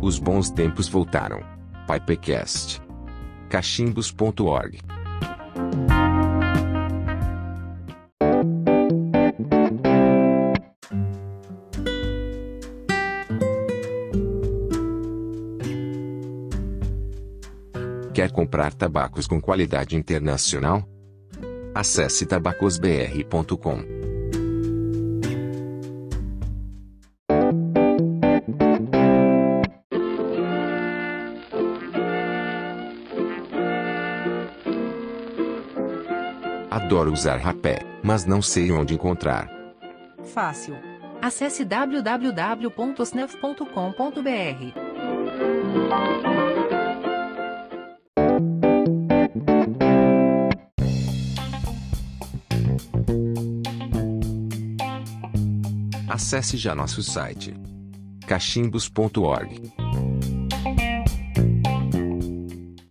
Os bons tempos voltaram. Pipecast. cachimbos.org. Quer comprar tabacos com qualidade internacional? Acesse tabacosbr.com. Adoro usar rapé, mas não sei onde encontrar. Fácil. Acesse www.snuff.com.br. Acesse já nosso site cachimbos.org.